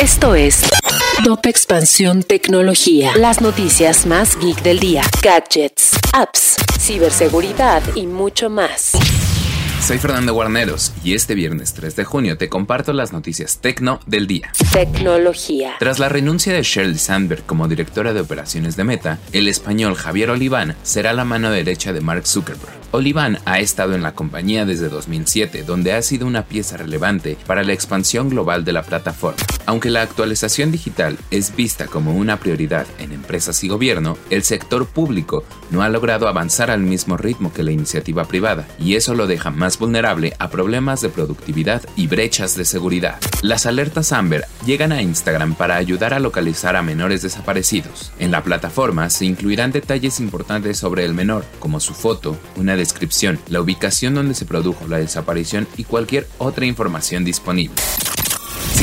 Esto es Top Expansión Tecnología. Las noticias más geek del día. Gadgets, apps, ciberseguridad y mucho más. Soy Fernando Guarneros y este viernes 3 de junio te comparto las noticias tecno del día. Tecnología. Tras la renuncia de Sheryl Sandberg como directora de operaciones de Meta, el español Javier Oliván será la mano derecha de Mark Zuckerberg. Oliván ha estado en la compañía desde 2007, donde ha sido una pieza relevante para la expansión global de la plataforma. Aunque la actualización digital es vista como una prioridad en empresas y gobierno, el sector público no ha logrado avanzar al mismo ritmo que la iniciativa privada, y eso lo deja más vulnerable a problemas de productividad y brechas de seguridad. Las alertas Amber llegan a Instagram para ayudar a localizar a menores desaparecidos. En la plataforma se incluirán detalles importantes sobre el menor, como su foto, una descripción, la ubicación donde se produjo la desaparición y cualquier otra información disponible.